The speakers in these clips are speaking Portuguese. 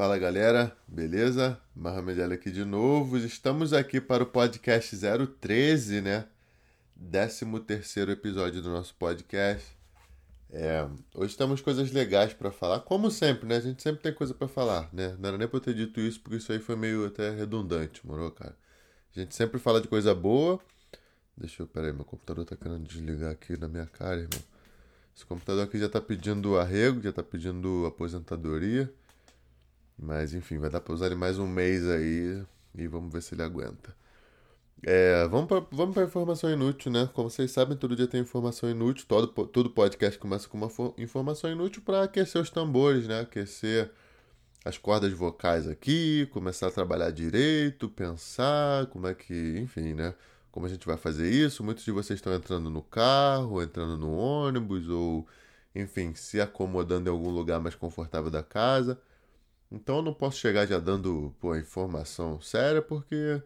Fala galera, beleza? Mohamed aqui de novo. Estamos aqui para o podcast 013, né? 13 terceiro episódio do nosso podcast. É, hoje temos coisas legais para falar, como sempre, né? A gente sempre tem coisa para falar, né? Não era nem pra eu ter dito isso, porque isso aí foi meio até redundante, moro, cara? A gente sempre fala de coisa boa. Deixa eu, peraí, meu computador tá querendo desligar aqui na minha cara, irmão. Esse computador aqui já tá pedindo arrego, já tá pedindo aposentadoria. Mas enfim, vai dar pra usar ele mais um mês aí e vamos ver se ele aguenta. É, vamos para vamos pra informação inútil, né? Como vocês sabem, todo dia tem informação inútil. Todo, todo podcast começa com uma informação inútil para aquecer os tambores, né? Aquecer as cordas vocais aqui, começar a trabalhar direito, pensar como é que, enfim, né? Como a gente vai fazer isso. Muitos de vocês estão entrando no carro, entrando no ônibus, ou, enfim, se acomodando em algum lugar mais confortável da casa. Então eu não posso chegar já dando pô, informação séria, porque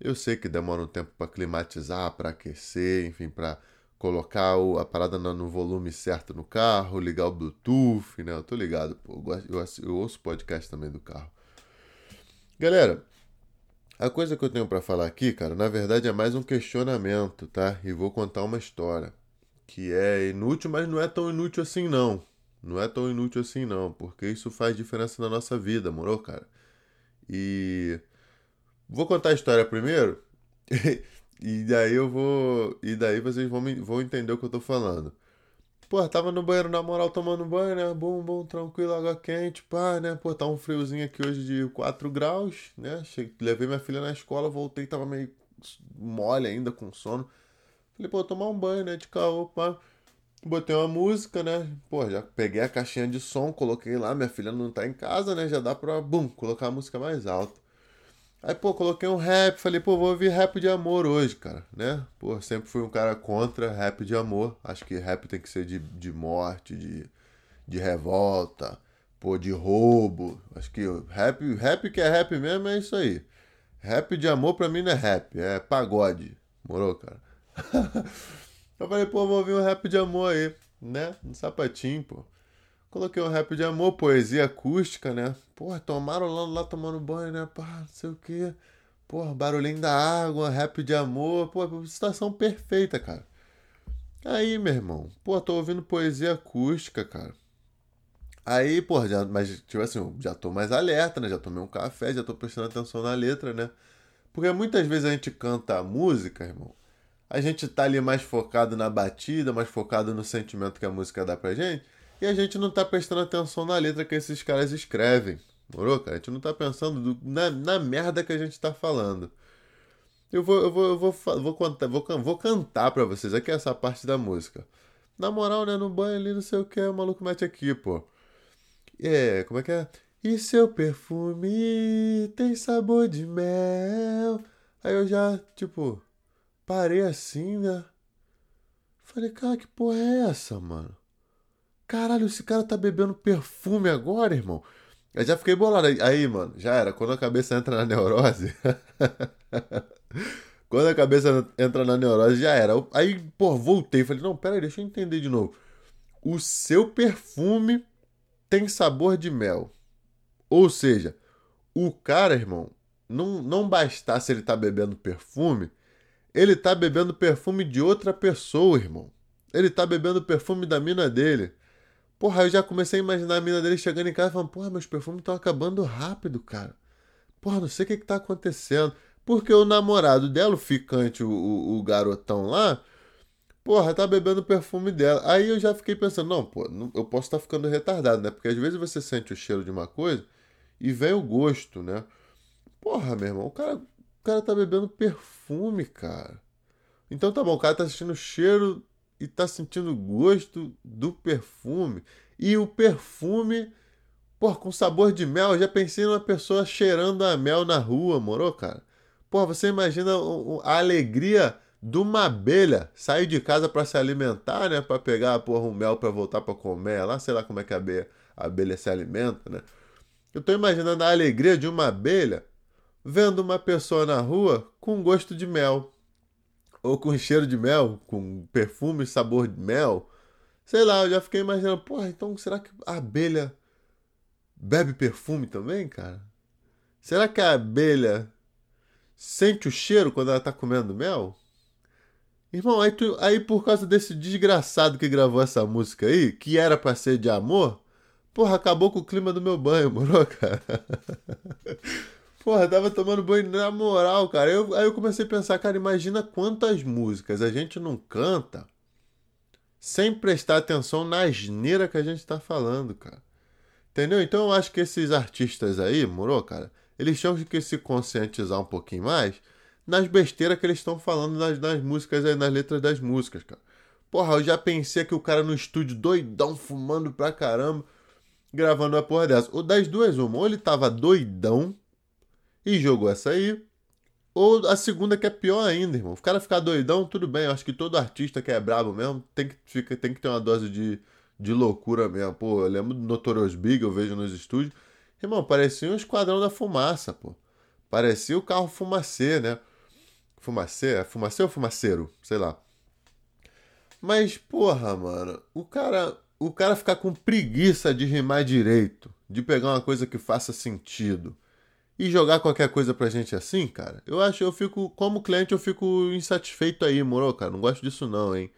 eu sei que demora um tempo para climatizar, para aquecer, enfim, para colocar o, a parada no, no, volume certo no carro, ligar o Bluetooth, né? Eu tô ligado, pô, eu, eu, eu ouço podcast também do carro. Galera, a coisa que eu tenho para falar aqui, cara, na verdade é mais um questionamento, tá? E vou contar uma história que é inútil, mas não é tão inútil assim não. Não é tão inútil assim, não, porque isso faz diferença na nossa vida, moro, cara? E. Vou contar a história primeiro, e daí eu vou. E daí vocês vão, vão entender o que eu tô falando. Pô, tava no banheiro na moral tomando banho, né? Bom, bom, tranquilo, água quente, pá, né? Pô, tá um friozinho aqui hoje de 4 graus, né? Cheguei, levei minha filha na escola, voltei, tava meio mole ainda, com sono. Falei, pô, tomar um banho, né? De caô, pá. Botei uma música, né? Pô, já peguei a caixinha de som, coloquei lá, minha filha não tá em casa, né? Já dá pra, bum, colocar a música mais alta. Aí, pô, coloquei um rap, falei, pô, vou ouvir rap de amor hoje, cara, né? Pô, sempre fui um cara contra rap de amor. Acho que rap tem que ser de, de morte, de, de revolta, pô, de roubo. Acho que rap, rap que é rap mesmo é isso aí. Rap de amor pra mim não é rap, é pagode. Morou, cara? Eu falei, pô, vou ouvir um rap de amor aí, né? Um sapatinho, pô. Coloquei um rap de amor, poesia acústica, né? Porra, tomaram lá, lá tomando banho, né? Pá, não sei o quê. Porra, barulhinho da água, rap de amor. Pô, situação perfeita, cara. Aí, meu irmão, pô, tô ouvindo poesia acústica, cara. Aí, pô, já, mas, tipo assim, já tô mais alerta, né? Já tomei um café, já tô prestando atenção na letra, né? Porque muitas vezes a gente canta a música, irmão, a gente tá ali mais focado na batida, mais focado no sentimento que a música dá pra gente, e a gente não tá prestando atenção na letra que esses caras escrevem. Morou, cara? A gente não tá pensando do, na, na merda que a gente tá falando. Eu vou, eu vou, eu vou, vou, contar, vou, vou cantar pra vocês aqui essa parte da música. Na moral, né? No banho ali, não sei o que, o maluco mete aqui, pô. É, como é que é? E seu perfume tem sabor de mel. Aí eu já, tipo, Parei assim, né? Falei, cara, que porra é essa, mano? Caralho, esse cara tá bebendo perfume agora, irmão? Eu já fiquei bolado. Aí, mano, já era. Quando a cabeça entra na neurose. Quando a cabeça entra na neurose, já era. Aí, pô, voltei. Falei, não, pera aí, deixa eu entender de novo. O seu perfume tem sabor de mel. Ou seja, o cara, irmão, não, não bastasse ele tá bebendo perfume, ele tá bebendo perfume de outra pessoa, irmão. Ele tá bebendo perfume da mina dele. Porra, eu já comecei a imaginar a mina dele chegando em casa e falando: Porra, meus perfumes estão acabando rápido, cara. Porra, não sei o que, que tá acontecendo. Porque o namorado dela, o ficante, o, o, o garotão lá, porra, tá bebendo perfume dela. Aí eu já fiquei pensando: Não, pô, eu posso estar tá ficando retardado, né? Porque às vezes você sente o cheiro de uma coisa e vem o gosto, né? Porra, meu irmão, o cara o cara tá bebendo perfume, cara. Então tá bom, o cara tá sentindo o cheiro e tá sentindo o gosto do perfume. E o perfume, pô, com sabor de mel. Eu já pensei numa pessoa cheirando a mel na rua, morou, cara? Pô, você imagina a alegria de uma abelha sair de casa para se alimentar, né? Para pegar, porra, um mel para voltar para comer. Lá, sei lá como é que a abelha, a abelha se alimenta, né? Eu tô imaginando a alegria de uma abelha vendo uma pessoa na rua com gosto de mel, ou com cheiro de mel, com perfume sabor de mel. Sei lá, eu já fiquei imaginando, porra, então será que a abelha bebe perfume também, cara? Será que a abelha sente o cheiro quando ela tá comendo mel? Irmão, aí, tu, aí por causa desse desgraçado que gravou essa música aí, que era pra ser de amor, porra, acabou com o clima do meu banho, moro, cara? Porra, tava tomando banho na moral, cara. Eu, aí eu comecei a pensar, cara, imagina quantas músicas a gente não canta sem prestar atenção na asneira que a gente tá falando, cara. Entendeu? Então eu acho que esses artistas aí, moro, cara, eles tinham que se conscientizar um pouquinho mais nas besteiras que eles estão falando nas, nas músicas aí, nas letras das músicas, cara. Porra, eu já pensei que o cara no estúdio doidão, fumando pra caramba, gravando uma porra dessa. Ou das duas, uma, ou ele tava doidão e jogou essa aí. Ou a segunda que é pior ainda, irmão. O cara ficar doidão, tudo bem. Eu acho que todo artista que é brabo mesmo tem que, fica, tem que ter uma dose de, de loucura mesmo. Pô, eu lembro do Notorious Big, eu vejo nos estúdios. Irmão, parecia um esquadrão da fumaça, pô. Parecia o carro fumacê, né? Fumacê? É fumacê ou fumaceiro? Sei lá. Mas, porra, mano, o cara, o cara ficar com preguiça de rimar direito, de pegar uma coisa que faça sentido e jogar qualquer coisa pra gente assim, cara, eu acho, eu fico, como cliente, eu fico insatisfeito aí, moro, cara? Não gosto disso não, hein?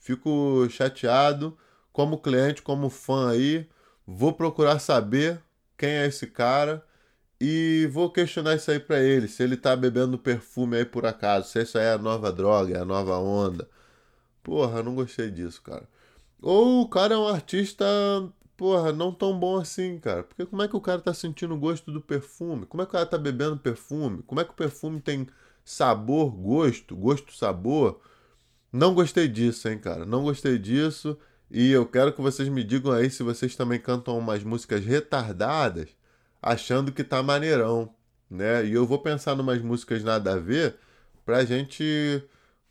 Fico chateado, como cliente, como fã aí, vou procurar saber quem é esse cara e vou questionar isso aí pra ele, se ele tá bebendo perfume aí por acaso, se isso aí é a nova droga, é a nova onda. Porra, não gostei disso, cara. Ou o cara é um artista porra, não tão bom assim, cara. Porque como é que o cara tá sentindo o gosto do perfume? Como é que o cara tá bebendo perfume? Como é que o perfume tem sabor, gosto, gosto, sabor? Não gostei disso, hein, cara. Não gostei disso. E eu quero que vocês me digam aí se vocês também cantam umas músicas retardadas, achando que tá maneirão, né? E eu vou pensar numas músicas nada a ver pra gente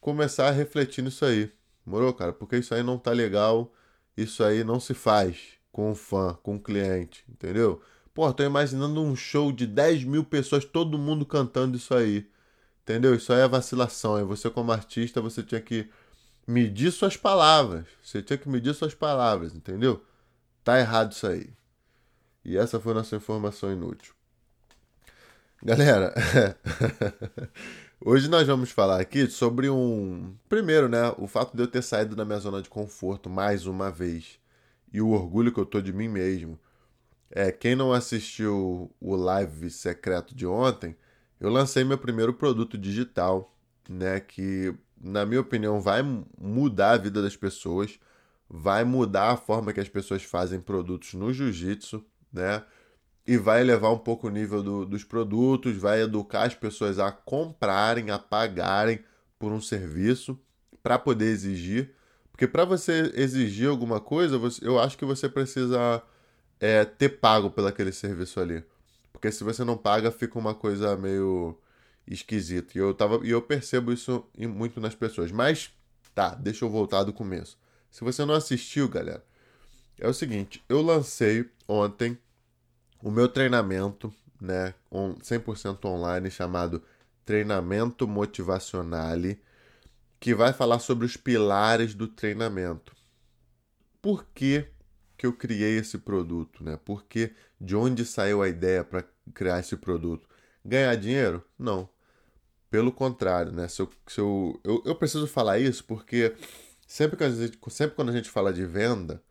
começar a refletir nisso aí. Morou, cara? Porque isso aí não tá legal, isso aí não se faz com o fã, com o cliente, entendeu? Pô, tô imaginando um show de 10 mil pessoas, todo mundo cantando isso aí. Entendeu? Isso aí é vacilação. E você, como artista, você tinha que medir suas palavras. Você tinha que medir suas palavras, entendeu? Tá errado isso aí. E essa foi nossa informação inútil. Galera, hoje nós vamos falar aqui sobre um. Primeiro, né? O fato de eu ter saído da minha zona de conforto mais uma vez e o orgulho que eu tô de mim mesmo. É, quem não assistiu o live secreto de ontem, eu lancei meu primeiro produto digital, né, que na minha opinião vai mudar a vida das pessoas, vai mudar a forma que as pessoas fazem produtos no jiu-jitsu, né? E vai elevar um pouco o nível do, dos produtos, vai educar as pessoas a comprarem, a pagarem por um serviço para poder exigir porque para você exigir alguma coisa, eu acho que você precisa é, ter pago pelo aquele serviço ali. Porque se você não paga, fica uma coisa meio esquisita. E eu, tava, e eu percebo isso muito nas pessoas. Mas, tá, deixa eu voltar do começo. Se você não assistiu, galera, é o seguinte: eu lancei ontem o meu treinamento, né, 100% online, chamado Treinamento Motivacionale que vai falar sobre os pilares do treinamento. Por que, que eu criei esse produto? Né? Por que, de onde saiu a ideia para criar esse produto? Ganhar dinheiro? Não. Pelo contrário, né? Se eu, se eu, eu, eu preciso falar isso porque sempre, que a gente, sempre quando a gente fala de venda,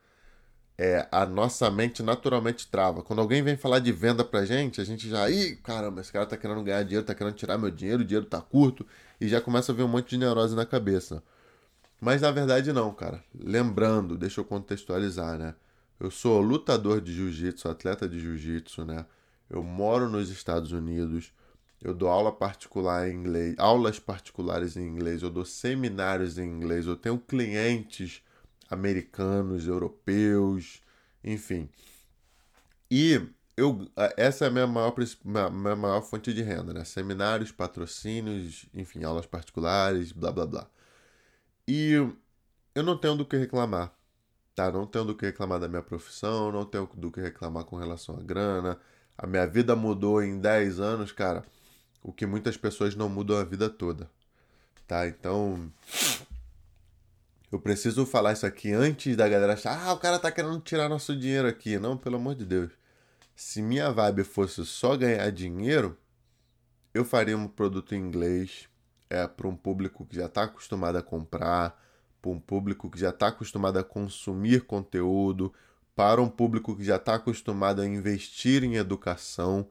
é, a nossa mente naturalmente trava. Quando alguém vem falar de venda pra gente, a gente já, ih, caramba, esse cara tá querendo ganhar dinheiro, tá querendo tirar meu dinheiro, o dinheiro tá curto, e já começa a ver um monte de neurose na cabeça. Mas na verdade não, cara. Lembrando, deixa eu contextualizar, né? Eu sou lutador de jiu-jitsu, atleta de jiu-jitsu, né? Eu moro nos Estados Unidos. Eu dou aula particular em inglês, aulas particulares em inglês, eu dou seminários em inglês, eu tenho clientes americanos, europeus, enfim. E eu, essa é a minha maior, minha, maior fonte de renda, né? Seminários, patrocínios, enfim, aulas particulares, blá blá blá. E eu não tenho do que reclamar, tá? Não tenho do que reclamar da minha profissão, não tenho do que reclamar com relação à grana. A minha vida mudou em 10 anos, cara, o que muitas pessoas não mudam a vida toda, tá? Então, eu preciso falar isso aqui antes da galera achar, ah, o cara tá querendo tirar nosso dinheiro aqui. Não, pelo amor de Deus. se minha vibe fosse só ganhar dinheiro, eu faria um produto em inglês é, para um público que já está acostumado a comprar, para um público que já está acostumado a consumir conteúdo, para um público que já está acostumado a investir em educação,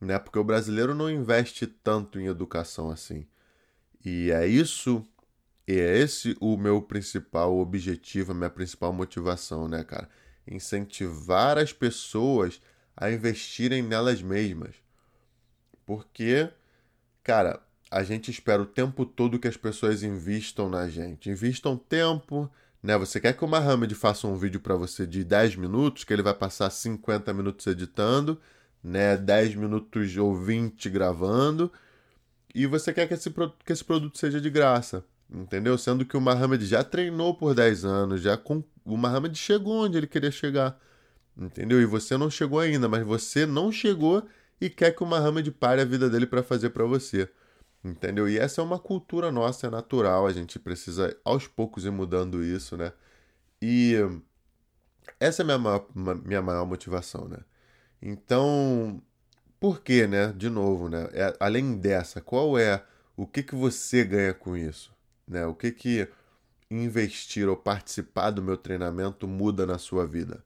né? Porque o brasileiro não investe tanto em educação assim. E é isso, e é esse o meu principal objetivo, a minha principal motivação, né, cara? Incentivar as pessoas a investirem nelas mesmas. Porque, cara, a gente espera o tempo todo que as pessoas investam na gente. Investam tempo, né? Você quer que o Mohamed faça um vídeo para você de 10 minutos, que ele vai passar 50 minutos editando, né? 10 minutos ou 20 gravando, e você quer que esse, que esse produto seja de graça, entendeu? Sendo que o Mohamed já treinou por 10 anos, já com... o Mohamed chegou onde ele queria chegar, entendeu? E você não chegou ainda, mas você não chegou e quer que o Muhammad pare a vida dele para fazer para você. Entendeu? E essa é uma cultura nossa, é natural, a gente precisa aos poucos ir mudando isso, né? E essa é a minha maior, minha maior motivação, né? Então, por que, né? De novo, né? É, além dessa, qual é o que, que você ganha com isso? Né? O que que investir ou participar do meu treinamento muda na sua vida?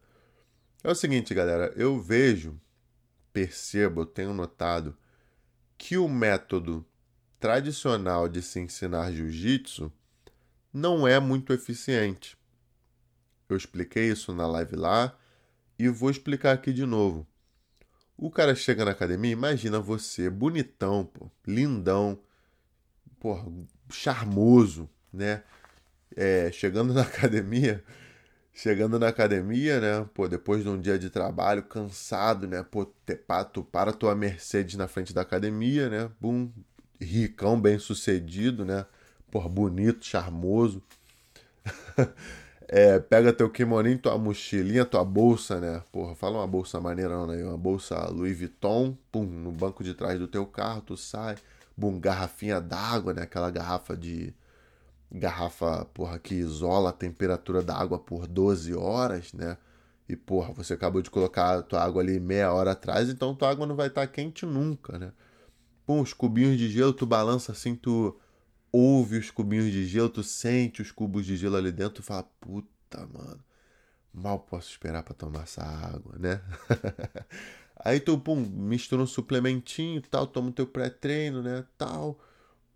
É o seguinte, galera, eu vejo percebo, tenho notado que o método tradicional de se ensinar jiu-jitsu não é muito eficiente. Eu expliquei isso na live lá e vou explicar aqui de novo. O cara chega na academia, imagina você, bonitão, pô, lindão, pô, charmoso, né? É, chegando na academia, Chegando na academia, né? Pô, depois de um dia de trabalho, cansado, né? Pô, tu para tua Mercedes na frente da academia, né? Bum, ricão, bem sucedido, né? Pô, bonito, charmoso. é, pega teu kimoninho, tua mochilinha, tua bolsa, né? Porra, fala uma bolsa maneirona aí, uma bolsa Louis Vuitton, pum, no banco de trás do teu carro, tu sai, bum, garrafinha d'água, né? Aquela garrafa de garrafa, porra, que isola a temperatura da água por 12 horas, né? E, porra, você acabou de colocar a tua água ali meia hora atrás, então tua água não vai estar tá quente nunca, né? Pum, os cubinhos de gelo, tu balança assim, tu ouve os cubinhos de gelo, tu sente os cubos de gelo ali dentro, tu fala, puta, mano, mal posso esperar para tomar essa água, né? Aí tu, pum, mistura um suplementinho tal, toma o teu pré-treino, né, tal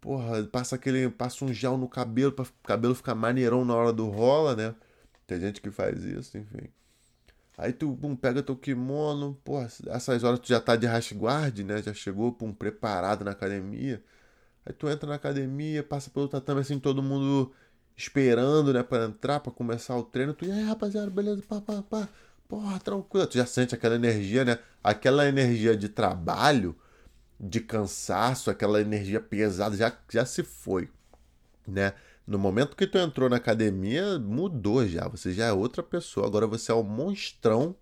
porra, passa aquele, passa um gel no cabelo para o cabelo ficar maneirão na hora do rola, né? Tem gente que faz isso, enfim. Aí tu pum, pega teu kimono, porra, essas horas tu já tá de guard, né? Já chegou, pum, preparado na academia. Aí tu entra na academia, passa pelo tatame assim, todo mundo esperando, né, para entrar, para começar o treino. Tu, e aí, rapaziada, beleza, pá, pá, pá. Porra, tranquilo. Tu já sente aquela energia, né? Aquela energia de trabalho de cansaço, aquela energia pesada já, já se foi, né? No momento que tu entrou na academia, mudou já. Você já é outra pessoa. Agora você é um monstrão.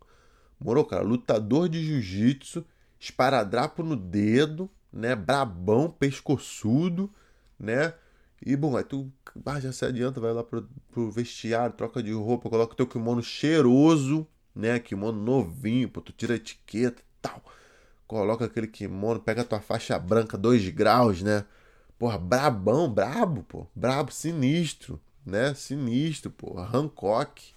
Morou, cara? Lutador de jiu-jitsu, esparadrapo no dedo, né? Brabão, pescoçudo, né? E, bom, aí tu ah, já se adianta, vai lá pro, pro vestiário, troca de roupa, coloca o teu kimono cheiroso, né? Kimono novinho, pô, tu tira a etiqueta e tal coloca aquele kimono, pega tua faixa branca, 2 graus, né? Porra, brabão, brabo, pô. Brabo, sinistro, né? Sinistro, porra. Hancock,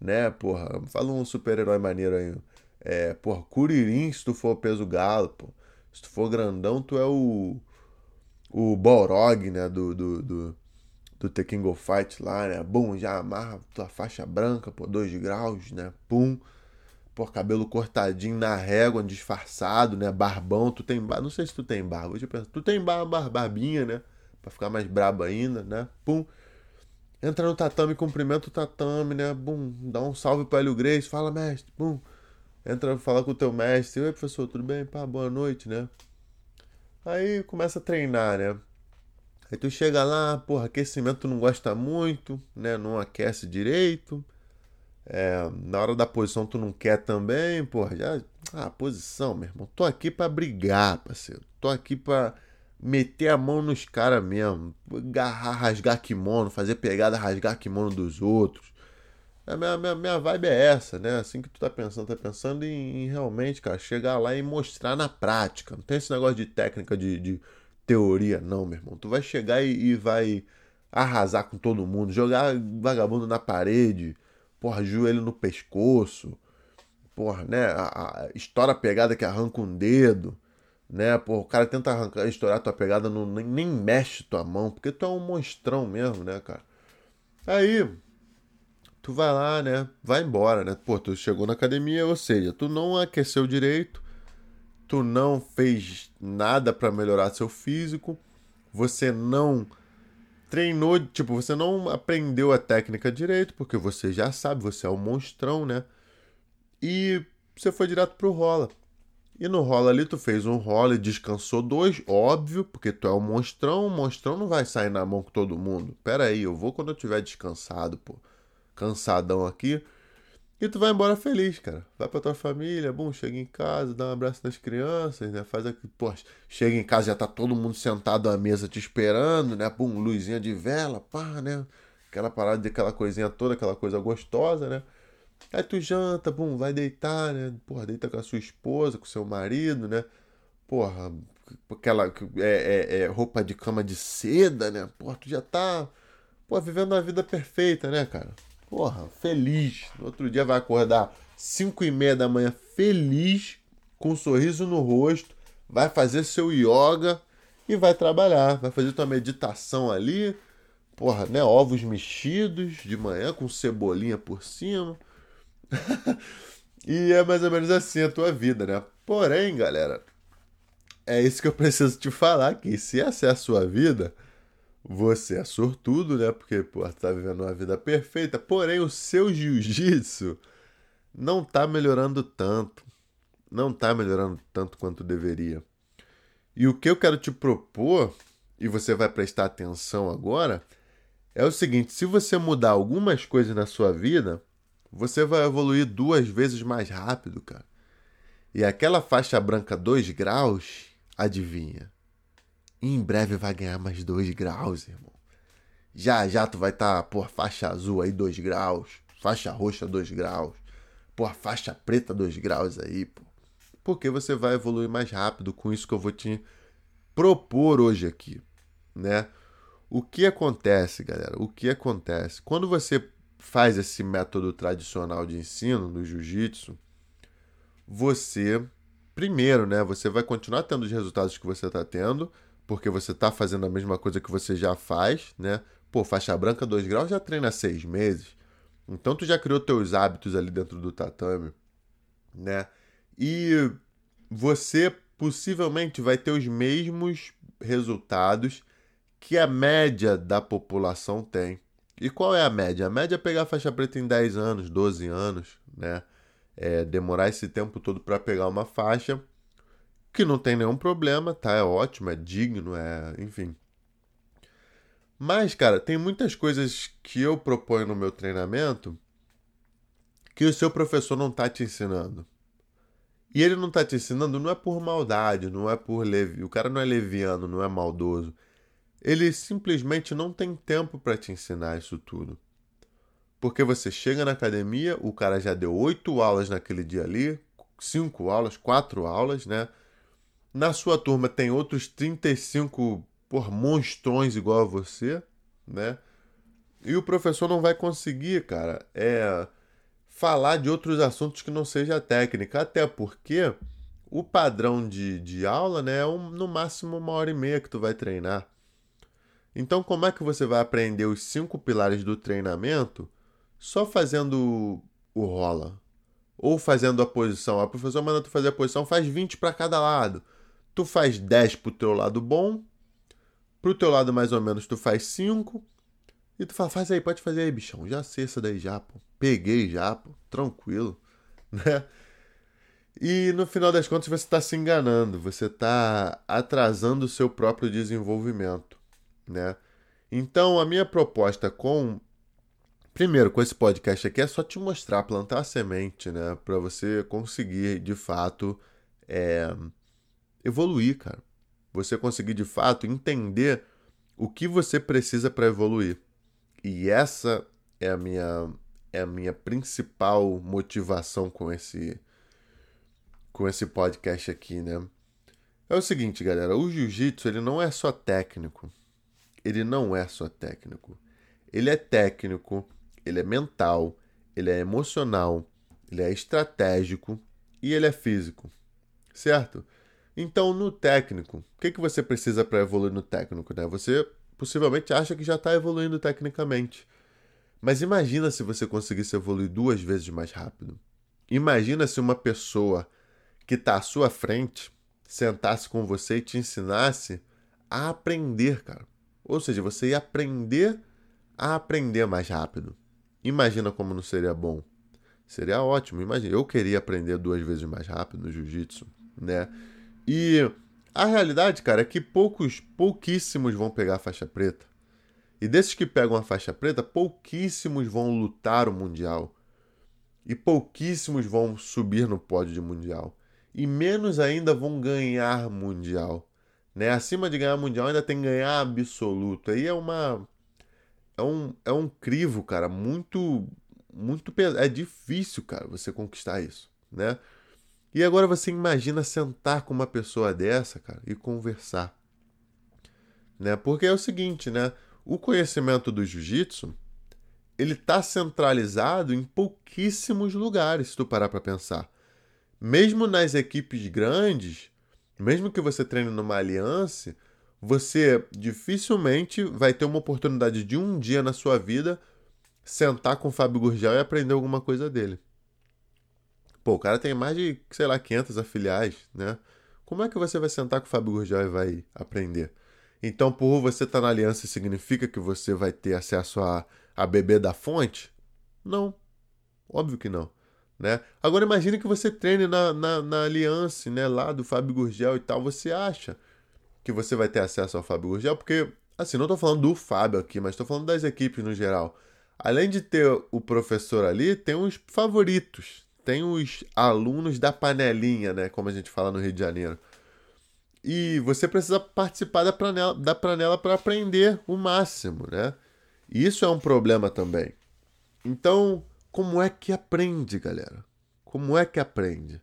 né? Porra, fala um super-herói maneiro aí. É, porra, Curirim, se tu for peso galo, pô. Se tu for grandão, tu é o. O Balrog, né? Do, do, do, do The King Fight lá, né? Bum, já amarra tua faixa branca, pô, 2 graus, né? Pum por cabelo cortadinho na régua, disfarçado, né? Barbão. Tu tem barba? Não sei se tu tem barba. Deixa eu pensar. Tu tem barba, barbinha, né? Pra ficar mais brabo ainda, né? Pum. Entra no tatame, cumprimenta o tatame, né? Bum. Dá um salve pro Hélio Grace. Fala, mestre. Bum. Entra, fala com o teu mestre. Oi, professor, tudo bem? Pá, boa noite, né? Aí começa a treinar, né? Aí tu chega lá, porra, aquecimento não gosta muito, né? Não aquece direito. É, na hora da posição tu não quer também, porra, já. Ah, posição, meu irmão. Tô aqui para brigar, parceiro. Tô aqui para meter a mão nos caras mesmo. Agarrar, rasgar kimono, fazer pegada, rasgar kimono dos outros. A minha, minha, minha vibe é essa, né? Assim que tu tá pensando, tá pensando em, em, realmente, cara, chegar lá e mostrar na prática. Não tem esse negócio de técnica, de, de teoria, não, meu irmão. Tu vai chegar e, e vai arrasar com todo mundo, jogar vagabundo na parede, porra, joelho no pescoço, porra, né? A, a, estoura a pegada que arranca um dedo, né? Porra, o cara tenta arrancar, estourar tua pegada, não, nem, nem mexe tua mão, porque tu é um monstrão mesmo, né, cara? Aí, tu vai lá, né? Vai embora, né? Pô, tu chegou na academia, ou seja, tu não aqueceu direito, tu não fez nada para melhorar seu físico, você não treinou, tipo, você não aprendeu a técnica direito, porque você já sabe, você é um monstrão, né? E você foi direto pro rola. E no rola ali tu fez um rola e descansou dois, óbvio, porque tu é um monstrão, o monstrão não vai sair na mão com todo mundo. Pera aí, eu vou quando eu tiver descansado, pô. Cansadão aqui. E tu vai embora feliz, cara. Vai pra tua família, bom, chega em casa, dá um abraço nas crianças, né? Faz aqui, pô, chega em casa, já tá todo mundo sentado à mesa te esperando, né? Pum, luzinha de vela, pá, né? Aquela parada de aquela coisinha toda, aquela coisa gostosa, né? Aí tu janta, bum, vai deitar, né? Porra, deita com a sua esposa, com o seu marido, né? Porra, aquela é, é, é roupa de cama de seda, né? Porra, tu já tá, pô, vivendo uma vida perfeita, né, cara? Porra, feliz. No outro dia vai acordar 5 e meia da manhã feliz, com um sorriso no rosto, vai fazer seu yoga e vai trabalhar. Vai fazer tua meditação ali, porra, né? Ovos mexidos de manhã com cebolinha por cima. e é mais ou menos assim a tua vida, né? Porém, galera, é isso que eu preciso te falar que se essa é a sua vida, você é sortudo, né? Porque, pô, tá vivendo uma vida perfeita. Porém, o seu jiu-jitsu não tá melhorando tanto. Não tá melhorando tanto quanto deveria. E o que eu quero te propor, e você vai prestar atenção agora, é o seguinte: se você mudar algumas coisas na sua vida, você vai evoluir duas vezes mais rápido, cara. E aquela faixa branca 2 graus, adivinha? Em breve vai ganhar mais 2 graus, irmão. Já já tu vai estar, tá, por faixa azul aí 2 graus, faixa roxa 2 graus, por faixa preta 2 graus aí, pô. Porque você vai evoluir mais rápido com isso que eu vou te propor hoje aqui, né? O que acontece, galera? O que acontece? Quando você faz esse método tradicional de ensino no jiu-jitsu, você primeiro, né, você vai continuar tendo os resultados que você está tendo, porque você está fazendo a mesma coisa que você já faz, né? Pô, faixa branca 2 graus já treina seis meses. Então tu já criou teus hábitos ali dentro do tatame, né? E você possivelmente vai ter os mesmos resultados que a média da população tem. E qual é a média? A média é pegar a faixa preta em 10 anos, 12 anos, né? É, demorar esse tempo todo para pegar uma faixa que não tem nenhum problema, tá? É ótimo, é digno, é. enfim. Mas, cara, tem muitas coisas que eu proponho no meu treinamento que o seu professor não tá te ensinando. E ele não tá te ensinando não é por maldade, não é por o cara não é leviano, não é maldoso. Ele simplesmente não tem tempo para te ensinar isso tudo. Porque você chega na academia, o cara já deu oito aulas naquele dia ali, cinco aulas, quatro aulas, né? Na sua turma tem outros 35 por monstrões igual a você, né? E o professor não vai conseguir, cara, é falar de outros assuntos que não seja técnica, até porque o padrão de, de aula, né, é um, no máximo uma hora e meia que tu vai treinar. Então, como é que você vai aprender os cinco pilares do treinamento só fazendo o rola? Ou fazendo a posição? A professora manda tu fazer a posição, faz 20 para cada lado tu faz 10 pro teu lado bom, pro teu lado mais ou menos tu faz 5, e tu fala, faz aí, pode fazer aí, bichão, já sei essa daí já, pô. Peguei já, pô, tranquilo, né? E no final das contas você está se enganando, você está atrasando o seu próprio desenvolvimento, né? Então a minha proposta com primeiro com esse podcast aqui é só te mostrar plantar a semente, né, para você conseguir de fato é, evoluir, cara. Você conseguir de fato entender o que você precisa para evoluir. E essa é a minha é a minha principal motivação com esse com esse podcast aqui, né? É o seguinte, galera, o jiu-jitsu ele não é só técnico. Ele não é só técnico. Ele é técnico, ele é mental, ele é emocional, ele é estratégico e ele é físico. Certo? Então, no técnico, o que, que você precisa para evoluir no técnico? Né? Você possivelmente acha que já está evoluindo tecnicamente. Mas imagina se você conseguisse evoluir duas vezes mais rápido. Imagina se uma pessoa que está à sua frente sentasse com você e te ensinasse a aprender, cara. Ou seja, você ia aprender a aprender mais rápido. Imagina como não seria bom. Seria ótimo. Imagina, eu queria aprender duas vezes mais rápido no jiu-jitsu, né? E a realidade, cara, é que poucos, pouquíssimos vão pegar a faixa preta. E desses que pegam a faixa preta, pouquíssimos vão lutar o mundial. E pouquíssimos vão subir no pódio de mundial e menos ainda vão ganhar mundial. Né? Acima de ganhar mundial ainda tem ganhar absoluto. Aí é uma é um, é um crivo, cara, muito muito pesado. É difícil, cara, você conquistar isso, né? E agora você imagina sentar com uma pessoa dessa, cara, e conversar. Né? Porque é o seguinte, né? O conhecimento do jiu-jitsu, ele tá centralizado em pouquíssimos lugares, se tu parar para pensar mesmo nas equipes grandes, mesmo que você treine numa aliança, você dificilmente vai ter uma oportunidade de um dia na sua vida sentar com o Fábio Gurgel e aprender alguma coisa dele. Pô, o cara tem mais de, sei lá, 500 afiliais, né? Como é que você vai sentar com o Fábio Gurgel e vai aprender? Então, por você estar tá na aliança, significa que você vai ter acesso a, a beber da fonte? Não. Óbvio que não. Né? Agora imagine que você treine na, na, na aliança, né, lá do Fábio Gurgel e tal, você acha que você vai ter acesso ao Fábio Gurgel? Porque, assim, não estou falando do Fábio aqui, mas estou falando das equipes no geral. Além de ter o professor ali, tem os favoritos, tem os alunos da panelinha, né, como a gente fala no Rio de Janeiro. E você precisa participar da panela da panela para aprender o máximo, né? Isso é um problema também. Então, como é que aprende, galera? Como é que aprende,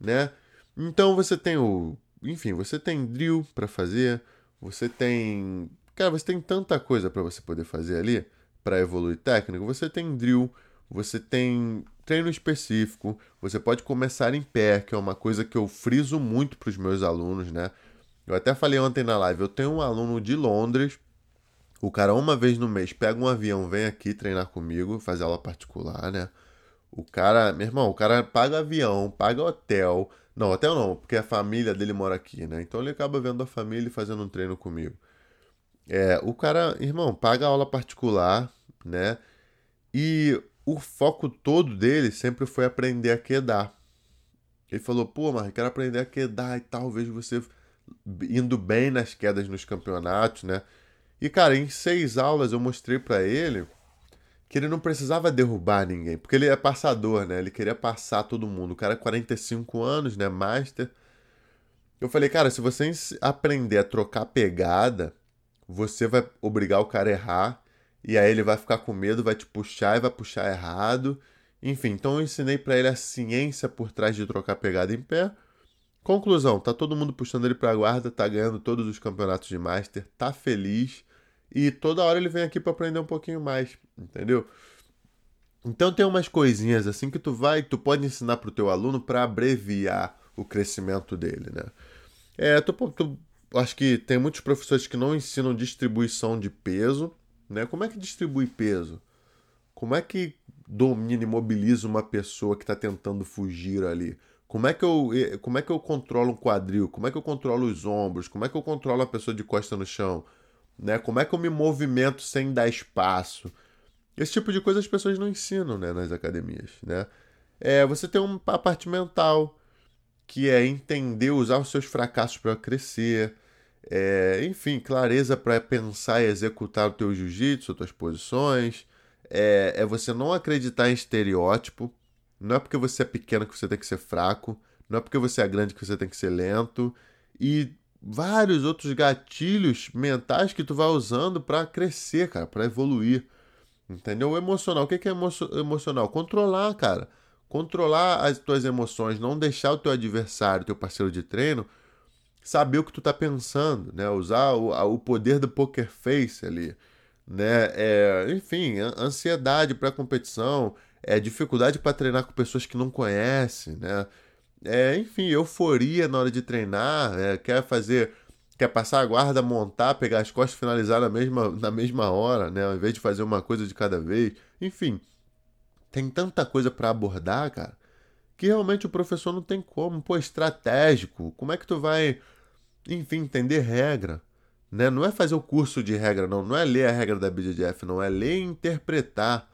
né? Então você tem o, enfim, você tem drill para fazer, você tem, cara, você tem tanta coisa para você poder fazer ali para evoluir técnico. Você tem drill, você tem treino específico, você pode começar em pé, que é uma coisa que eu friso muito para os meus alunos, né? Eu até falei ontem na live, eu tenho um aluno de Londres o cara, uma vez no mês, pega um avião, vem aqui treinar comigo, fazer aula particular, né? O cara, meu irmão, o cara paga avião, paga hotel. Não, hotel não, porque a família dele mora aqui, né? Então ele acaba vendo a família e fazendo um treino comigo. É, o cara, irmão, paga aula particular, né? E o foco todo dele sempre foi aprender a quedar. Ele falou, pô, mas quero aprender a quedar e tal, vejo você indo bem nas quedas nos campeonatos, né? E, cara, em seis aulas eu mostrei para ele que ele não precisava derrubar ninguém, porque ele é passador, né? Ele queria passar todo mundo. O cara é 45 anos, né? Master. Eu falei, cara, se você aprender a trocar pegada, você vai obrigar o cara a errar. E aí ele vai ficar com medo, vai te puxar e vai puxar errado. Enfim, então eu ensinei para ele a ciência por trás de trocar pegada em pé. Conclusão, tá todo mundo puxando ele pra guarda, tá ganhando todos os campeonatos de Master, tá feliz. E toda hora ele vem aqui para aprender um pouquinho mais, entendeu? Então tem umas coisinhas assim que tu vai, tu pode ensinar pro teu aluno para abreviar o crescimento dele, né? É, tu, tu, acho que tem muitos professores que não ensinam distribuição de peso, né? Como é que distribui peso? Como é que domina e mobiliza uma pessoa que está tentando fugir ali? Como é, que eu, como é que eu controlo um quadril? Como é que eu controlo os ombros? Como é que eu controlo a pessoa de costa no chão? Né? Como é que eu me movimento sem dar espaço? Esse tipo de coisa as pessoas não ensinam né, nas academias. Né? É, você tem uma parte mental, que é entender, usar os seus fracassos para crescer. É, enfim, clareza para pensar e executar o teu jiu-jitsu, as tuas posições. É, é você não acreditar em estereótipo. Não é porque você é pequeno que você tem que ser fraco. Não é porque você é grande que você tem que ser lento. E vários outros gatilhos mentais que tu vai usando para crescer, cara, para evoluir. Entendeu? O emocional. O que é emo emocional? Controlar, cara. Controlar as tuas emoções, não deixar o teu adversário, teu parceiro de treino, saber o que tu tá pensando, né? Usar o, o poder do poker face ali, né? É, enfim, ansiedade para competição, é dificuldade para treinar com pessoas que não conhecem, né? É, enfim, euforia na hora de treinar, é, quer fazer, quer passar a guarda, montar, pegar as costas, finalizar na mesma, na mesma hora, né? Ao invés de fazer uma coisa de cada vez, enfim, tem tanta coisa para abordar, cara, que realmente o professor não tem como, pô, estratégico, como é que tu vai, enfim, entender regra, né? Não é fazer o curso de regra, não, não é ler a regra da BJJF, não é ler e interpretar,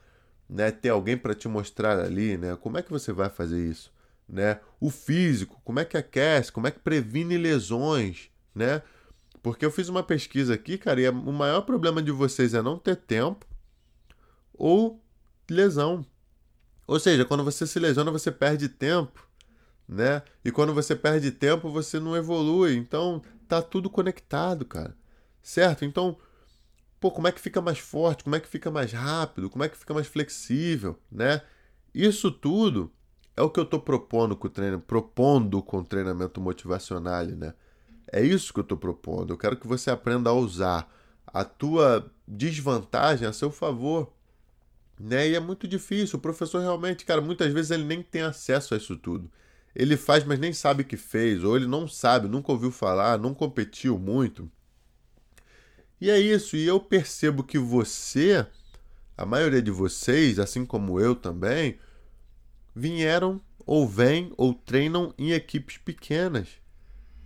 né? Ter alguém para te mostrar ali, né? Como é que você vai fazer isso? né? O físico, como é que aquece, como é que previne lesões, né? Porque eu fiz uma pesquisa aqui, cara, e o maior problema de vocês é não ter tempo ou lesão. Ou seja, quando você se lesiona, você perde tempo, né? E quando você perde tempo, você não evolui. Então, tá tudo conectado, cara. Certo? Então, pô, como é que fica mais forte? Como é que fica mais rápido? Como é que fica mais flexível, né? Isso tudo é o que eu estou propondo com o treino, propondo com o treinamento motivacional, né? É isso que eu estou propondo. Eu quero que você aprenda a usar a tua desvantagem a seu favor. Né? E é muito difícil. O professor realmente, cara, muitas vezes ele nem tem acesso a isso tudo. Ele faz, mas nem sabe o que fez, ou ele não sabe, nunca ouviu falar, não competiu muito. E é isso. E eu percebo que você, a maioria de vocês, assim como eu também, vieram ou vêm ou treinam em equipes pequenas.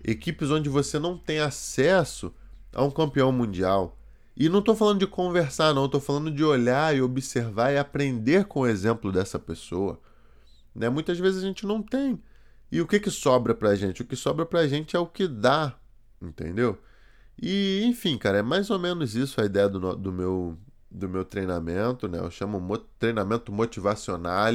Equipes onde você não tem acesso a um campeão mundial. E não estou falando de conversar, não, estou falando de olhar e observar e aprender com o exemplo dessa pessoa. Né? Muitas vezes a gente não tem. E o que, que sobra pra gente? O que sobra pra gente é o que dá, entendeu? E, enfim, cara, é mais ou menos isso a ideia do, do, meu, do meu treinamento, né? Eu chamo mo treinamento motivacional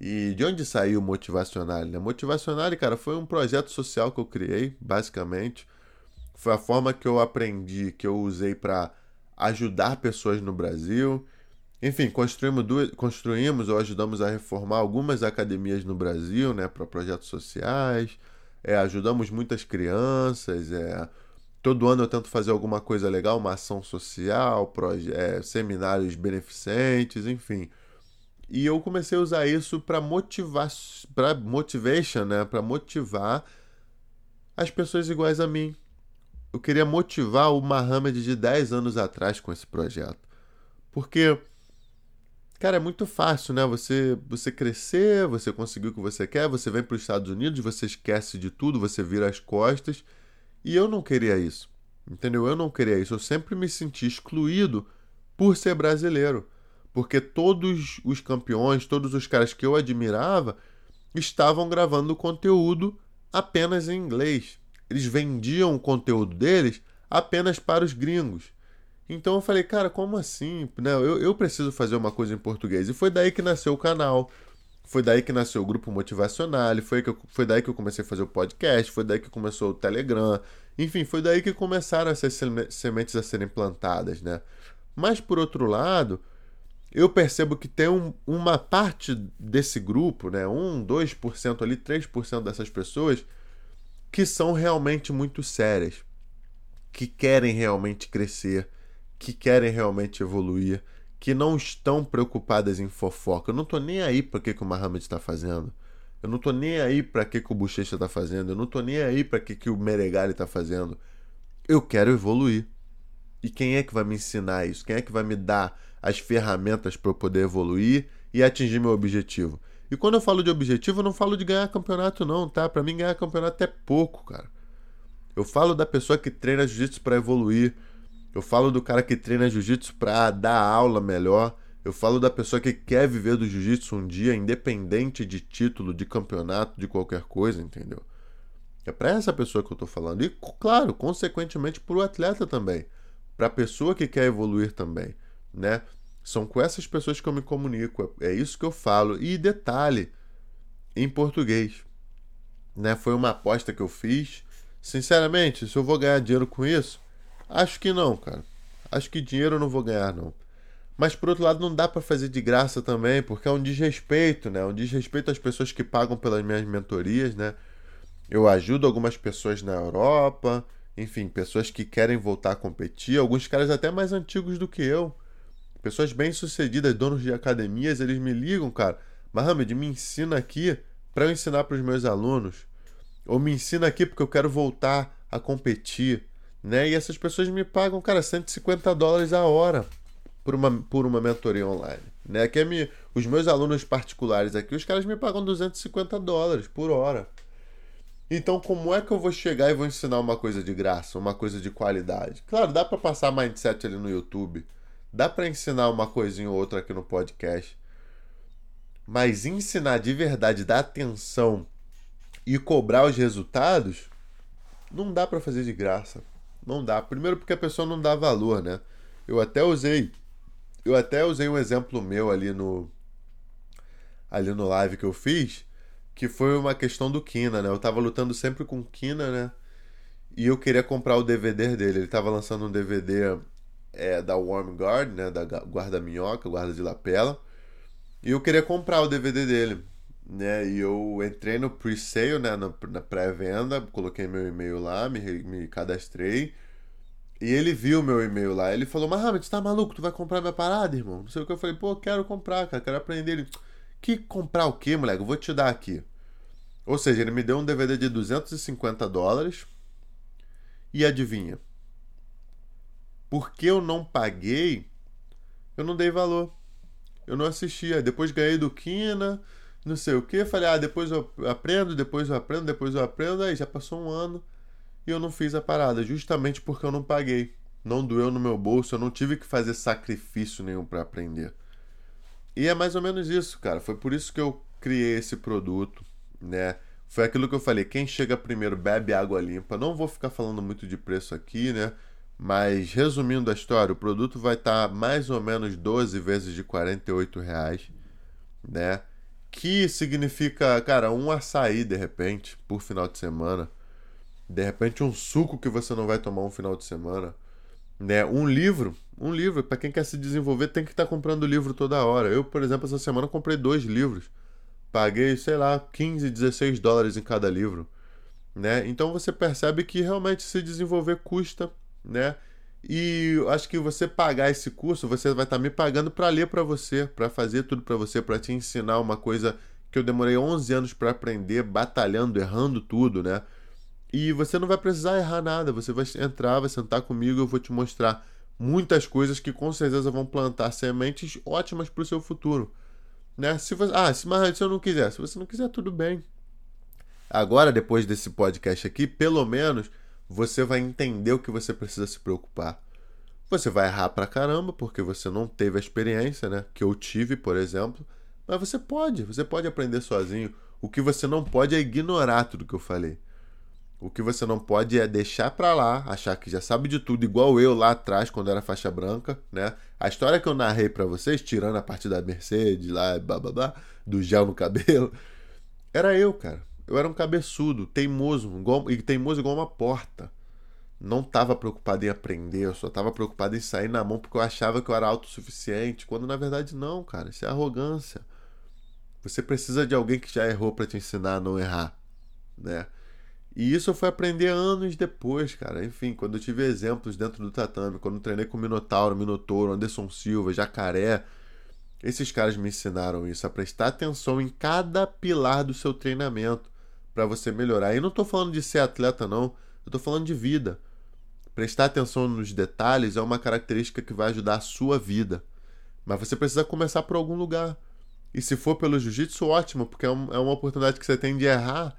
e de onde saiu o Motivacional? Né? Motivacional, cara, foi um projeto social que eu criei, basicamente. Foi a forma que eu aprendi, que eu usei para ajudar pessoas no Brasil. Enfim, construímos, duas, construímos ou ajudamos a reformar algumas academias no Brasil, né, para projetos sociais. É, ajudamos muitas crianças. É, todo ano eu tento fazer alguma coisa legal, uma ação social, é, seminários beneficentes, enfim. E eu comecei a usar isso para motivar, para motivation, né, para motivar as pessoas iguais a mim. Eu queria motivar o Mohamed de 10 anos atrás com esse projeto. Porque cara, é muito fácil, né? Você você crescer, você conseguir o que você quer, você vem para os Estados Unidos, você esquece de tudo, você vira as costas. E eu não queria isso. Entendeu? Eu não queria isso. Eu sempre me senti excluído por ser brasileiro porque todos os campeões, todos os caras que eu admirava, estavam gravando conteúdo apenas em inglês. Eles vendiam o conteúdo deles apenas para os gringos. Então eu falei, cara, como assim? Não, eu, eu preciso fazer uma coisa em português. E foi daí que nasceu o canal. Foi daí que nasceu o grupo motivacional. Foi, que eu, foi daí que eu comecei a fazer o podcast. Foi daí que começou o Telegram. Enfim, foi daí que começaram essas sementes a serem plantadas, né? Mas por outro lado, eu percebo que tem um, uma parte desse grupo, né, 1, 2% ali, 3% dessas pessoas que são realmente muito sérias, que querem realmente crescer, que querem realmente evoluir, que não estão preocupadas em fofoca. Eu não tô nem aí para que, que o Mohamed está fazendo. Eu não tô nem aí para que, que o Bochecha está fazendo. Eu não tô nem aí para que, que o Meregali está fazendo. Eu quero evoluir. E quem é que vai me ensinar isso? Quem é que vai me dar as ferramentas para eu poder evoluir e atingir meu objetivo. E quando eu falo de objetivo, eu não falo de ganhar campeonato, não, tá? Para mim, ganhar campeonato é pouco, cara. Eu falo da pessoa que treina jiu-jitsu para evoluir. Eu falo do cara que treina jiu-jitsu para dar aula melhor. Eu falo da pessoa que quer viver do jiu-jitsu um dia, independente de título, de campeonato, de qualquer coisa, entendeu? É para essa pessoa que eu tô falando. E, claro, consequentemente, para o atleta também. Para a pessoa que quer evoluir também né? São com essas pessoas que eu me comunico, é isso que eu falo. E detalhe, em português, né? Foi uma aposta que eu fiz. Sinceramente, se eu vou ganhar dinheiro com isso, acho que não, cara. Acho que dinheiro eu não vou ganhar, não. Mas por outro lado, não dá para fazer de graça também, porque é um desrespeito, né? Um desrespeito às pessoas que pagam pelas minhas mentorias, né? Eu ajudo algumas pessoas na Europa, enfim, pessoas que querem voltar a competir, alguns caras até mais antigos do que eu. Pessoas bem-sucedidas, donos de academias, eles me ligam, cara. Mohamed, me ensina aqui para eu ensinar para os meus alunos. Ou me ensina aqui porque eu quero voltar a competir, né? E essas pessoas me pagam, cara, 150 dólares a hora por uma, por uma mentoria online. Né? Que é me, os meus alunos particulares aqui, os caras me pagam 250 dólares por hora. Então, como é que eu vou chegar e vou ensinar uma coisa de graça, uma coisa de qualidade? Claro, dá para passar mindset ali no YouTube, dá para ensinar uma coisinha ou outra aqui no podcast, mas ensinar de verdade, dar atenção e cobrar os resultados, não dá para fazer de graça. Não dá. Primeiro porque a pessoa não dá valor, né? Eu até usei eu até usei um exemplo meu ali no ali no live que eu fiz, que foi uma questão do Kina, né? Eu tava lutando sempre com o Kina, né? E eu queria comprar o DVD dele. Ele tava lançando um DVD é, da Warm Guard, né? Da Guarda Minhoca, Guarda de Lapela. E eu queria comprar o DVD dele, né? E eu entrei no pre-sale, né? Na, na pré-venda, coloquei meu e-mail lá, me, me cadastrei. E ele viu meu e-mail lá. Ele falou: Mohamed, você tá maluco? Tu vai comprar minha parada, irmão? Não sei o que. Eu falei: pô, quero comprar, cara. Quero aprender. Ele: que comprar o quê, moleque? Eu vou te dar aqui. Ou seja, ele me deu um DVD de 250 dólares. E adivinha? Porque eu não paguei, eu não dei valor. Eu não assistia. Depois ganhei do Kina, não sei o que. Falei: ah, depois eu aprendo, depois eu aprendo, depois eu aprendo. Aí já passou um ano e eu não fiz a parada, justamente porque eu não paguei. Não doeu no meu bolso, eu não tive que fazer sacrifício nenhum para aprender. E é mais ou menos isso, cara. Foi por isso que eu criei esse produto, né? Foi aquilo que eu falei, quem chega primeiro bebe água limpa. Não vou ficar falando muito de preço aqui, né? Mas resumindo a história, o produto vai estar tá mais ou menos 12 vezes de 48 reais, né? Que significa, cara, um açaí de repente por final de semana de repente um suco que você não vai tomar um final de semana, né? Um livro, um livro para quem quer se desenvolver tem que estar tá comprando livro toda hora. Eu, por exemplo, essa semana comprei dois livros. Paguei, sei lá, 15, 16 dólares em cada livro, né? Então você percebe que realmente se desenvolver custa, né? E acho que você pagar esse curso, você vai estar tá me pagando para ler para você, para fazer tudo para você, para te ensinar uma coisa que eu demorei 11 anos para aprender, batalhando, errando tudo, né? E você não vai precisar errar nada, você vai entrar, vai sentar comigo, eu vou te mostrar muitas coisas que com certeza vão plantar sementes ótimas para o seu futuro. Né? Se você, ah, se, mas se eu não quiser, se você não quiser, tudo bem. Agora, depois desse podcast aqui, pelo menos você vai entender o que você precisa se preocupar. Você vai errar pra caramba, porque você não teve a experiência, né? Que eu tive, por exemplo. Mas você pode, você pode aprender sozinho. O que você não pode é ignorar tudo que eu falei. O que você não pode é deixar pra lá, achar que já sabe de tudo, igual eu lá atrás, quando era faixa branca, né? A história que eu narrei para vocês, tirando a parte da Mercedes lá, blá, blá, blá, do gel no cabelo, era eu, cara. Eu era um cabeçudo, teimoso, igual, e teimoso igual uma porta. Não estava preocupado em aprender, eu só estava preocupado em sair na mão porque eu achava que eu era autossuficiente, quando na verdade não, cara, isso é arrogância. Você precisa de alguém que já errou para te ensinar a não errar, né? E isso eu fui aprender anos depois, cara. Enfim, quando eu tive exemplos dentro do tatame, quando eu treinei com Minotauro, Minotouro, Anderson Silva, Jacaré, esses caras me ensinaram isso, a prestar atenção em cada pilar do seu treinamento para você melhorar. E não estou falando de ser atleta, não. Eu estou falando de vida. Prestar atenção nos detalhes é uma característica que vai ajudar a sua vida. Mas você precisa começar por algum lugar. E se for pelo jiu-jitsu, ótimo, porque é, é uma oportunidade que você tem de errar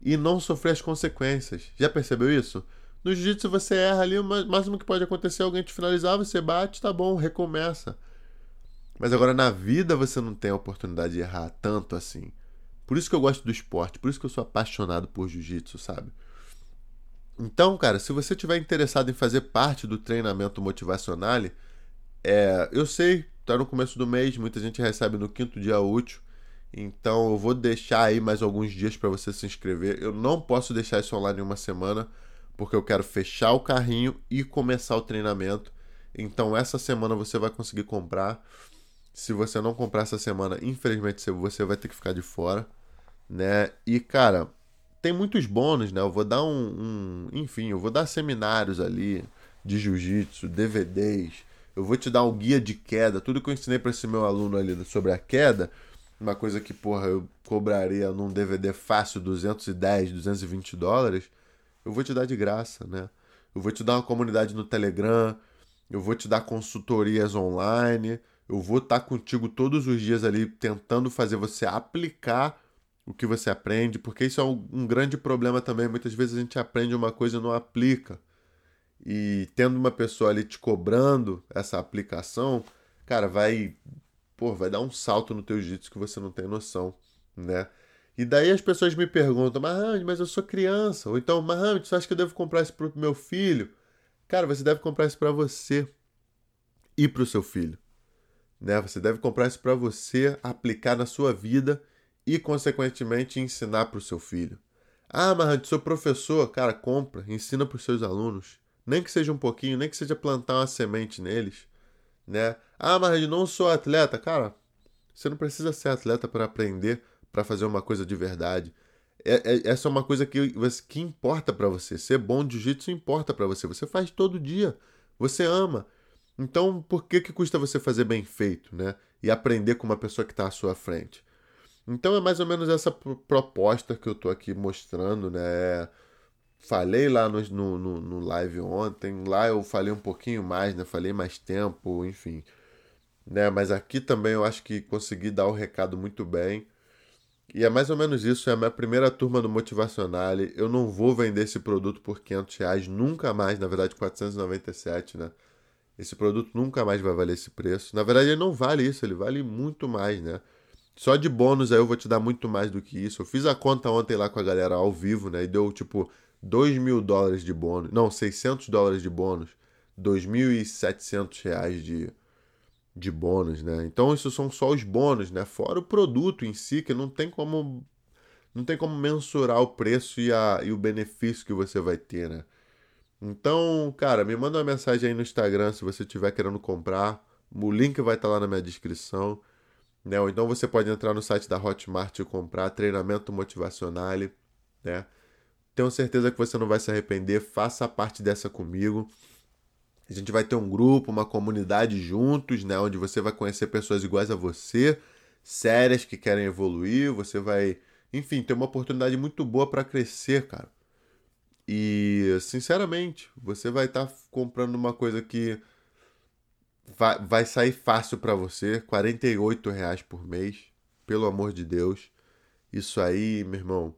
e não sofrer as consequências. Já percebeu isso? No jiu-jitsu você erra ali, o máximo que pode acontecer é alguém te finalizar, você bate, tá bom, recomeça. Mas agora na vida você não tem a oportunidade de errar tanto assim. Por isso que eu gosto do esporte, por isso que eu sou apaixonado por jiu-jitsu, sabe? Então, cara, se você tiver interessado em fazer parte do treinamento motivacional, é, eu sei, tá no começo do mês, muita gente recebe no quinto dia útil. Então eu vou deixar aí mais alguns dias para você se inscrever. Eu não posso deixar isso online em uma semana, porque eu quero fechar o carrinho e começar o treinamento. Então essa semana você vai conseguir comprar. Se você não comprar essa semana, infelizmente você vai ter que ficar de fora, né? E cara, tem muitos bônus, né? Eu vou dar um, um enfim, eu vou dar seminários ali de jiu-jitsu, DVDs. Eu vou te dar um guia de queda, tudo que eu ensinei para esse meu aluno ali sobre a queda, uma coisa que, porra, eu cobraria num DVD fácil 210, 220 dólares, eu vou te dar de graça, né? Eu vou te dar uma comunidade no Telegram, eu vou te dar consultorias online, eu vou estar contigo todos os dias ali tentando fazer você aplicar o que você aprende, porque isso é um, um grande problema também. Muitas vezes a gente aprende uma coisa e não aplica. E tendo uma pessoa ali te cobrando essa aplicação, cara, vai, pô, vai dar um salto no teu jiu-jitsu que você não tem noção, né? E daí as pessoas me perguntam, Mohamed, mas eu sou criança. Ou então, Mohamed, você acha que eu devo comprar isso pro meu filho? Cara, você deve comprar isso para você e para o seu filho. Né? Você deve comprar isso para você aplicar na sua vida e, consequentemente, ensinar para o seu filho. Ah, mas sou professor. Cara, compra, ensina para os seus alunos. Nem que seja um pouquinho, nem que seja plantar uma semente neles. Né? Ah, mas não sou atleta. Cara, você não precisa ser atleta para aprender, para fazer uma coisa de verdade. É, é, essa é uma coisa que, que importa para você. Ser bom de jiu-jitsu importa para você. Você faz todo dia. Você ama. Então, por que, que custa você fazer bem feito, né? E aprender com uma pessoa que está à sua frente? Então, é mais ou menos essa proposta que eu estou aqui mostrando, né? É, falei lá no, no, no, live ontem, lá eu falei um pouquinho mais, né? Falei mais tempo, enfim. Né? Mas aqui também eu acho que consegui dar o recado muito bem. E é mais ou menos isso, é a minha primeira turma do Motivacional. Eu não vou vender esse produto por 500 reais, nunca mais, na verdade 497, né? Esse produto nunca mais vai valer esse preço. Na verdade ele não vale isso, ele vale muito mais, né? Só de bônus aí eu vou te dar muito mais do que isso. Eu fiz a conta ontem lá com a galera ao vivo, né? E deu tipo 2 mil dólares de bônus. Não, 600 dólares de bônus. 2.700 reais de, de bônus, né? Então isso são só os bônus, né? Fora o produto em si, que não tem como não tem como mensurar o preço e, a, e o benefício que você vai ter, né? Então, cara, me manda uma mensagem aí no Instagram se você estiver querendo comprar. O link vai estar lá na minha descrição. Né? Ou então você pode entrar no site da Hotmart e comprar treinamento motivacional, né? Tenho certeza que você não vai se arrepender. Faça parte dessa comigo. A gente vai ter um grupo, uma comunidade juntos, né? Onde você vai conhecer pessoas iguais a você, sérias que querem evoluir. Você vai, enfim, ter uma oportunidade muito boa para crescer, cara. E, sinceramente, você vai estar tá comprando uma coisa que vai, sair fácil para você, 48 reais por mês, pelo amor de Deus. Isso aí, meu irmão,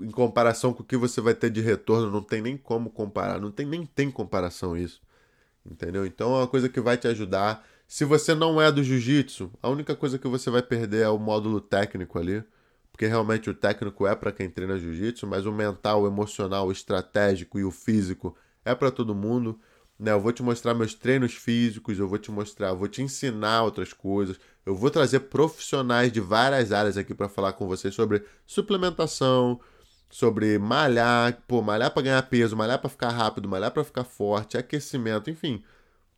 em comparação com o que você vai ter de retorno, não tem nem como comparar, não tem nem tem comparação isso. Entendeu? Então é uma coisa que vai te ajudar. Se você não é do jiu-jitsu, a única coisa que você vai perder é o módulo técnico ali, porque realmente o técnico é para quem treina jiu-jitsu, mas o mental, o emocional, o estratégico e o físico é para todo mundo. Né? Eu vou te mostrar meus treinos físicos, eu vou te mostrar, vou te ensinar outras coisas, eu vou trazer profissionais de várias áreas aqui para falar com vocês sobre suplementação, sobre malhar, pô, malhar para ganhar peso, malhar para ficar rápido, malhar para ficar forte, aquecimento, enfim.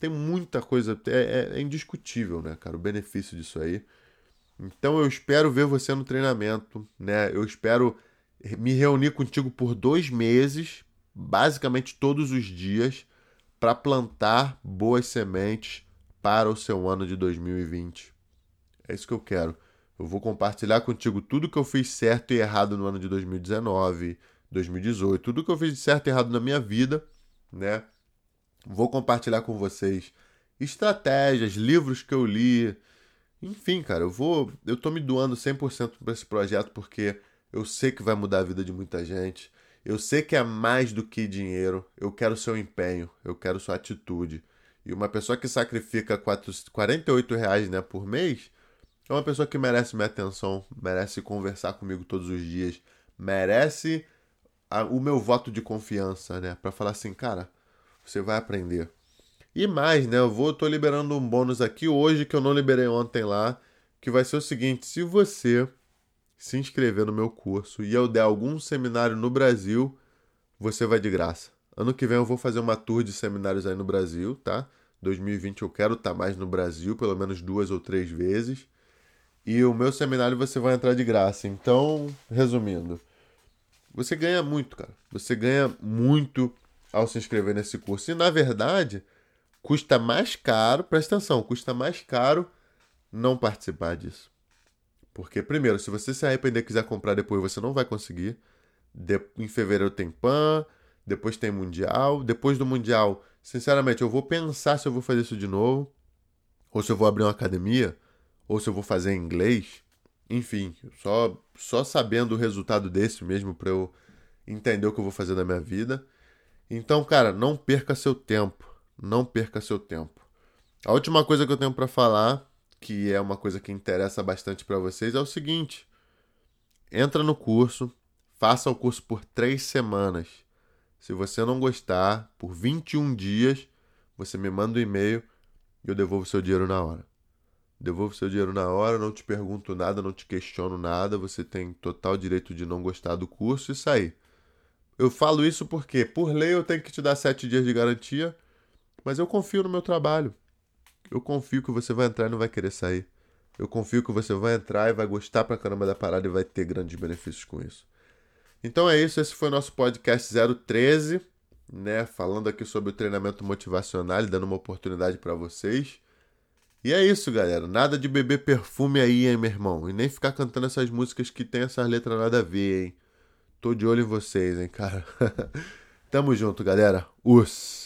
Tem muita coisa, é, é, é, indiscutível, né, cara, o benefício disso aí. Então eu espero ver você no treinamento, né? Eu espero me reunir contigo por dois meses, basicamente todos os dias, para plantar boas sementes para o seu ano de 2020. É isso que eu quero. Eu vou compartilhar contigo tudo que eu fiz certo e errado no ano de 2019, 2018, tudo que eu fiz de certo e errado na minha vida, né? Vou compartilhar com vocês estratégias, livros que eu li. Enfim, cara, eu vou, eu tô me doando 100% para esse projeto porque eu sei que vai mudar a vida de muita gente. Eu sei que é mais do que dinheiro. Eu quero seu empenho, eu quero sua atitude. E uma pessoa que sacrifica 48 reais né, por mês, é uma pessoa que merece minha atenção, merece conversar comigo todos os dias, merece a, o meu voto de confiança, né? Para falar assim, cara, você vai aprender. E mais, né? Eu vou, tô liberando um bônus aqui hoje que eu não liberei ontem lá, que vai ser o seguinte: se você se inscrever no meu curso e eu der algum seminário no Brasil, você vai de graça. Ano que vem eu vou fazer uma tour de seminários aí no Brasil, tá? 2020 eu quero estar tá mais no Brasil, pelo menos duas ou três vezes. E o meu seminário você vai entrar de graça. Então, resumindo, você ganha muito, cara. Você ganha muito ao se inscrever nesse curso. E na verdade, custa mais caro, presta atenção, custa mais caro não participar disso. Porque, primeiro, se você se arrepender e quiser comprar depois, você não vai conseguir. De... Em fevereiro tem PAN, depois tem Mundial. Depois do Mundial, sinceramente, eu vou pensar se eu vou fazer isso de novo, ou se eu vou abrir uma academia, ou se eu vou fazer em inglês. Enfim, só, só sabendo o resultado desse mesmo para eu entender o que eu vou fazer na minha vida. Então, cara, não perca seu tempo. Não perca seu tempo. A última coisa que eu tenho para falar, que é uma coisa que interessa bastante para vocês, é o seguinte: entra no curso, faça o curso por três semanas. Se você não gostar, por 21 dias, você me manda um e-mail e eu devolvo seu dinheiro na hora. Devolvo seu dinheiro na hora, não te pergunto nada, não te questiono nada, você tem total direito de não gostar do curso e sair. Eu falo isso porque, por lei, eu tenho que te dar sete dias de garantia, mas eu confio no meu trabalho. Eu confio que você vai entrar e não vai querer sair. Eu confio que você vai entrar e vai gostar pra caramba da parada e vai ter grandes benefícios com isso. Então é isso, esse foi o nosso podcast 013, né, falando aqui sobre o treinamento motivacional e dando uma oportunidade para vocês. E é isso, galera. Nada de beber perfume aí, hein, meu irmão. E nem ficar cantando essas músicas que tem essas letras nada a ver, hein. Tô de olho em vocês, hein, cara. Tamo junto, galera. Us.